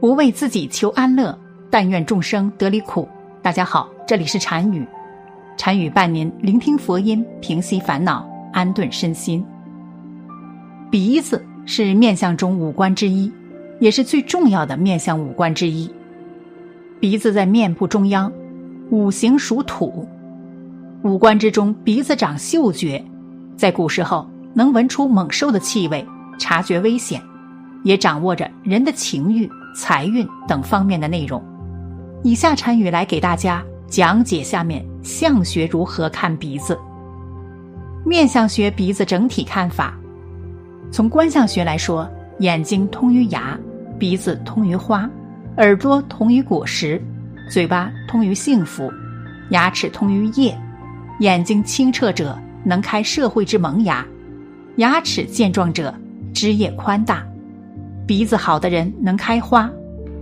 不为自己求安乐，但愿众生得离苦。大家好，这里是禅语，禅语伴您聆听佛音，平息烦恼，安顿身心。鼻子是面相中五官之一，也是最重要的面相五官之一。鼻子在面部中央，五行属土，五官之中，鼻子长嗅觉，在古时候能闻出猛兽的气味，察觉危险，也掌握着人的情欲。财运等方面的内容，以下禅语来给大家讲解下面相学如何看鼻子。面相学鼻子整体看法，从观相学来说，眼睛通于牙，鼻子通于花，耳朵通于果实，嘴巴通于幸福，牙齿通于业。眼睛清澈者能开社会之萌芽，牙齿健壮者枝叶宽大。鼻子好的人能开花，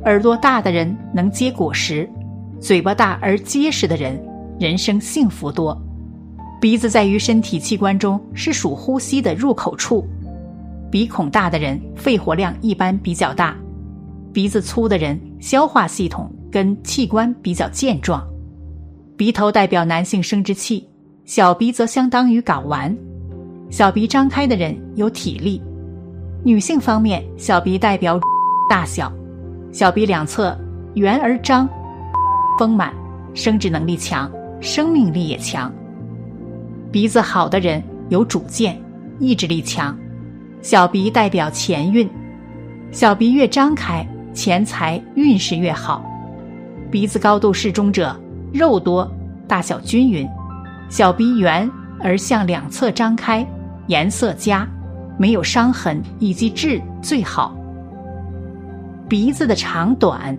耳朵大的人能结果实，嘴巴大而结实的人，人生幸福多。鼻子在于身体器官中是属呼吸的入口处，鼻孔大的人肺活量一般比较大，鼻子粗的人消化系统跟器官比较健壮。鼻头代表男性生殖器，小鼻则相当于睾丸，小鼻张开的人有体力。女性方面，小鼻代表 大小，小鼻两侧圆而张，丰满，生殖能力强，生命力也强。鼻子好的人有主见，意志力强。小鼻代表钱运，小鼻越张开，钱财运势越好。鼻子高度适中者肉多，大小均匀。小鼻圆而向两侧张开，颜色佳。没有伤痕以及痣最好。鼻子的长短，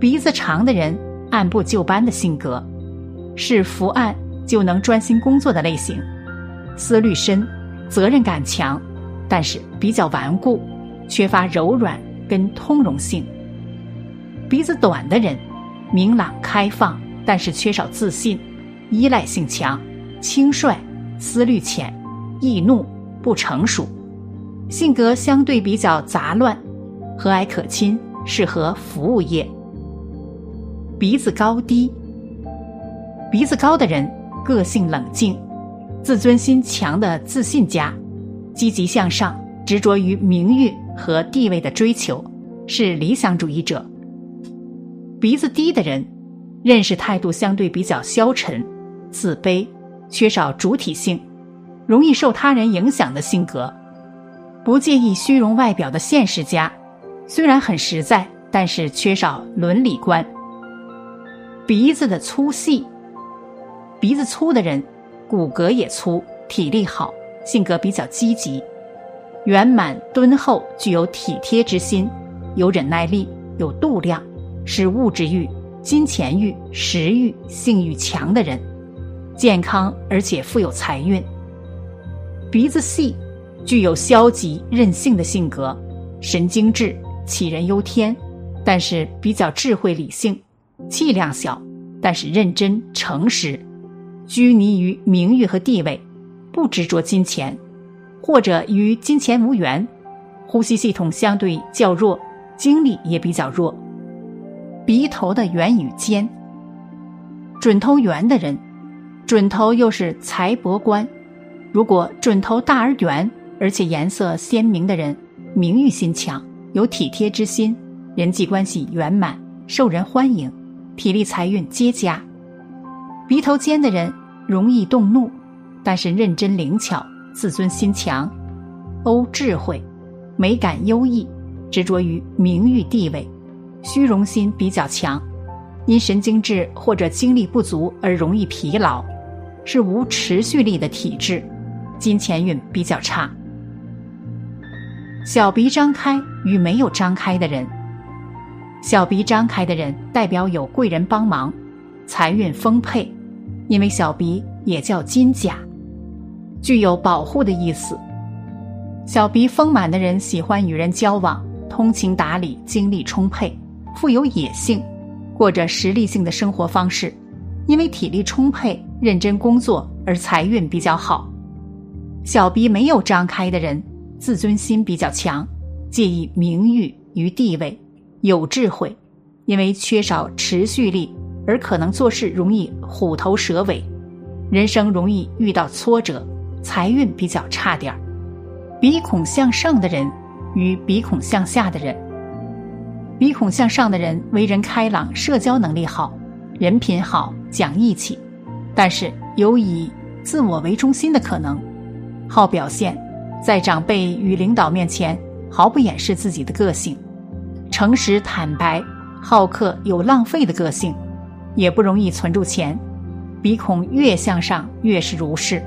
鼻子长的人按部就班的性格，是伏案就能专心工作的类型，思虑深，责任感强，但是比较顽固，缺乏柔软跟通融性。鼻子短的人，明朗开放，但是缺少自信，依赖性强，轻率，思虑浅，易怒。不成熟，性格相对比较杂乱，和蔼可亲，适合服务业。鼻子高低，鼻子高的人个性冷静，自尊心强的自信家，积极向上，执着于名誉和地位的追求，是理想主义者。鼻子低的人，认识态度相对比较消沉，自卑，缺少主体性。容易受他人影响的性格，不介意虚荣外表的现实家，虽然很实在，但是缺少伦理观。鼻子的粗细，鼻子粗的人，骨骼也粗，体力好，性格比较积极，圆满敦厚，具有体贴之心，有忍耐力，有度量，是物质欲、金钱欲、食欲、性欲强的人，健康而且富有财运。鼻子细，具有消极任性的性格，神经质，杞人忧天，但是比较智慧理性，气量小，但是认真诚实，拘泥于名誉和地位，不执着金钱，或者与金钱无缘。呼吸系统相对较弱，精力也比较弱。鼻头的圆与尖，准头圆的人，准头又是财帛官。如果准头大而圆，而且颜色鲜明的人，名誉心强，有体贴之心，人际关系圆满，受人欢迎，体力财运皆佳。鼻头尖的人容易动怒，但是认真灵巧，自尊心强，欧智慧，美感优异，执着于名誉地位，虚荣心比较强，因神经质或者精力不足而容易疲劳，是无持续力的体质。金钱运比较差，小鼻张开与没有张开的人，小鼻张开的人代表有贵人帮忙，财运丰沛，因为小鼻也叫金甲，具有保护的意思。小鼻丰满的人喜欢与人交往，通情达理，精力充沛，富有野性，过着实力性的生活方式，因为体力充沛，认真工作而财运比较好。小鼻没有张开的人，自尊心比较强，介意名誉与地位，有智慧，因为缺少持续力而可能做事容易虎头蛇尾，人生容易遇到挫折，财运比较差点儿。鼻孔向上的人与鼻孔向下的人，鼻孔向上的人为人开朗，社交能力好，人品好，讲义气，但是有以自我为中心的可能，好表现，在长辈与领导面前毫不掩饰自己的个性，诚实坦白，好客有浪费的个性，也不容易存住钱。鼻孔越向上越是如是，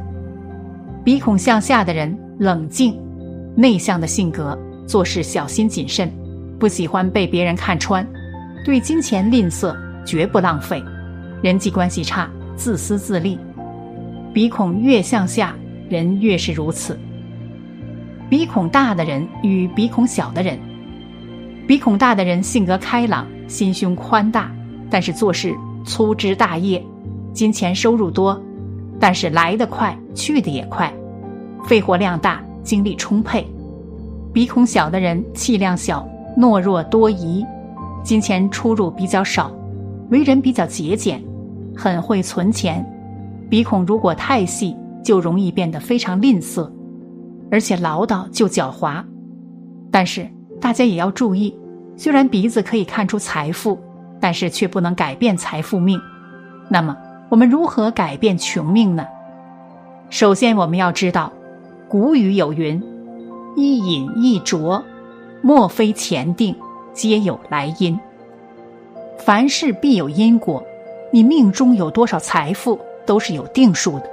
鼻孔向下的人冷静、内向的性格，做事小心谨慎，不喜欢被别人看穿，对金钱吝啬，绝不浪费，人际关系差，自私自利。鼻孔越向下，人越是如此。鼻孔大的人与鼻孔小的人，鼻孔大的人性格开朗，心胸宽大，但是做事粗枝大叶，金钱收入多，但是来得快，去的也快，肺活量大，精力充沛。鼻孔小的人气量小，懦弱多疑，金钱出入比较少，为人比较节俭，很会存钱。鼻孔如果太细，就容易变得非常吝啬，而且唠叨就狡猾。但是大家也要注意，虽然鼻子可以看出财富，但是却不能改变财富命。那么我们如何改变穷命呢？首先我们要知道，古语有云：“一饮一啄，莫非前定，皆有来因。”凡事必有因果，你命中有多少财富？都是有定数的，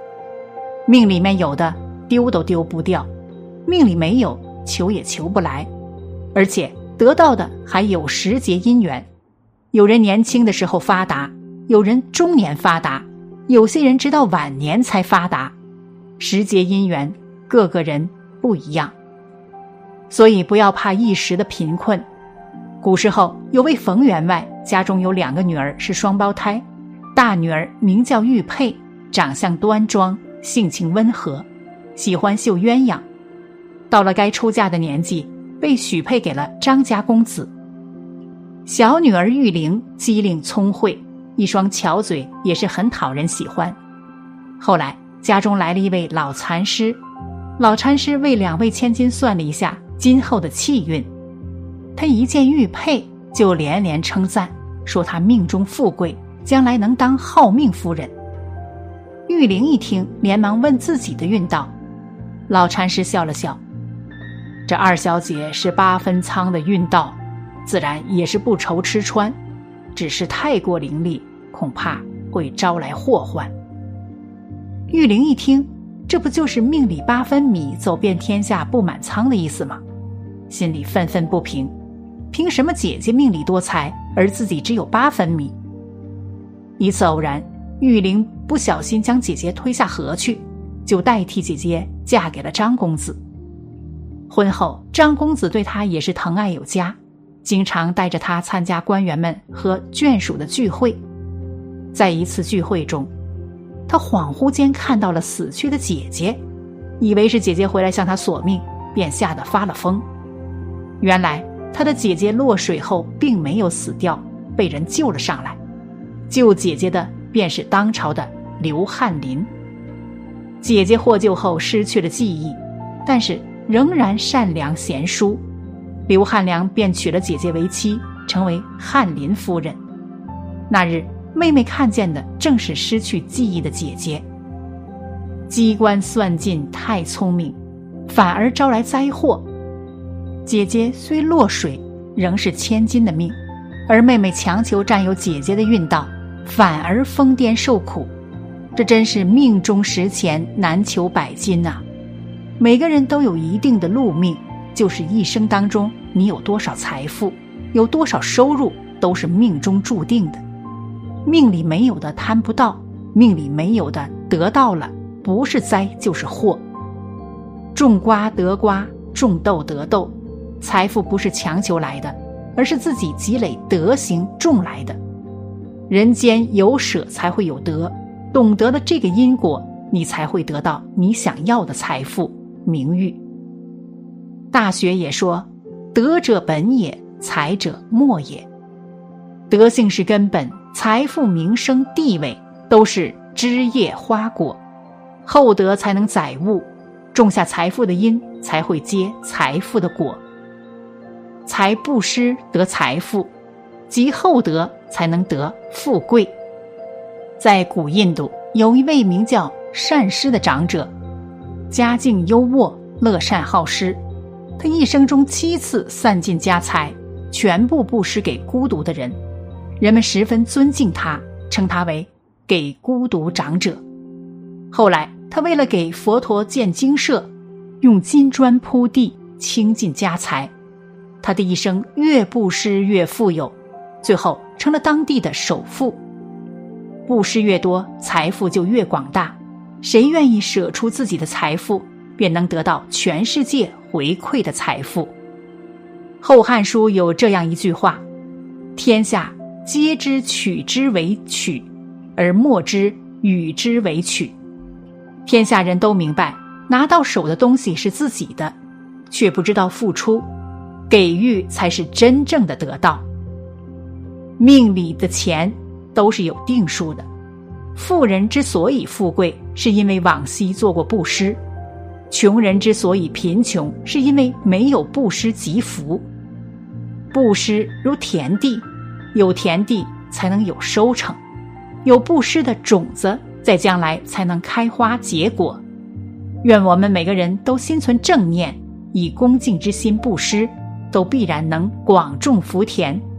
命里面有的丢都丢不掉，命里没有求也求不来，而且得到的还有时节因缘。有人年轻的时候发达，有人中年发达，有些人直到晚年才发达，时节因缘，个个人不一样。所以不要怕一时的贫困。古时候有位冯员外，家中有两个女儿是双胞胎，大女儿名叫玉佩。长相端庄，性情温和，喜欢绣鸳鸯。到了该出嫁的年纪，被许配给了张家公子。小女儿玉玲机灵聪慧，一双巧嘴也是很讨人喜欢。后来家中来了一位老禅师，老禅师为两位千金算了一下今后的气运，他一见玉佩就连连称赞，说她命中富贵，将来能当好命夫人。玉玲一听，连忙问自己的运道。老禅师笑了笑：“这二小姐是八分仓的运道，自然也是不愁吃穿，只是太过伶俐，恐怕会招来祸患。”玉玲一听，这不就是命里八分米，走遍天下不满仓的意思吗？心里愤愤不平：凭什么姐姐命里多财，而自己只有八分米？一次偶然。玉玲不小心将姐姐推下河去，就代替姐姐嫁给了张公子。婚后，张公子对她也是疼爱有加，经常带着她参加官员们和眷属的聚会。在一次聚会中，他恍惚间看到了死去的姐姐，以为是姐姐回来向他索命，便吓得发了疯。原来他的姐姐落水后并没有死掉，被人救了上来。救姐姐的。便是当朝的刘翰林。姐姐获救后失去了记忆，但是仍然善良贤淑。刘汉良便娶了姐姐为妻，成为翰林夫人。那日，妹妹看见的正是失去记忆的姐姐。机关算尽太聪明，反而招来灾祸。姐姐虽落水，仍是千金的命，而妹妹强求占有姐姐的运道。反而疯癫受苦，这真是命中时钱难求百金呐！每个人都有一定的路命，就是一生当中你有多少财富，有多少收入，都是命中注定的。命里没有的贪不到，命里没有的得到了，不是灾就是祸。种瓜得瓜，种豆得豆，财富不是强求来的，而是自己积累德行种来的。人间有舍才会有得，懂得了这个因果，你才会得到你想要的财富、名誉。大学也说：“德者本也，财者末也。德性是根本，财富、名声、地位都是枝叶花果，厚德才能载物，种下财富的因，才会结财富的果。财布施得财富，积厚德才能得富贵。在古印度，有一位名叫善施的长者，家境优渥，乐善好施。他一生中七次散尽家财，全部布施给孤独的人，人们十分尊敬他，称他为“给孤独长者”。后来，他为了给佛陀建精舍，用金砖铺地，倾尽家财。他的一生越布施越富有，最后成了当地的首富。布施越多，财富就越广大。谁愿意舍出自己的财富，便能得到全世界回馈的财富。《后汉书》有这样一句话：“天下皆知取之为取，而莫知与之为取。”天下人都明白，拿到手的东西是自己的，却不知道付出，给予才是真正的得到。命里的钱。都是有定数的。富人之所以富贵，是因为往昔做过布施；穷人之所以贫穷，是因为没有布施积福。布施如田地，有田地才能有收成，有布施的种子，在将来才能开花结果。愿我们每个人都心存正念，以恭敬之心布施，都必然能广种福田，